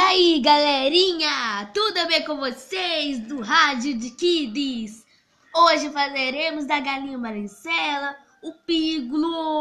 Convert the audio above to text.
aí, galerinha? Tudo bem com vocês do Rádio de Kids? Hoje fazeremos da galinha Maricela, o piglo.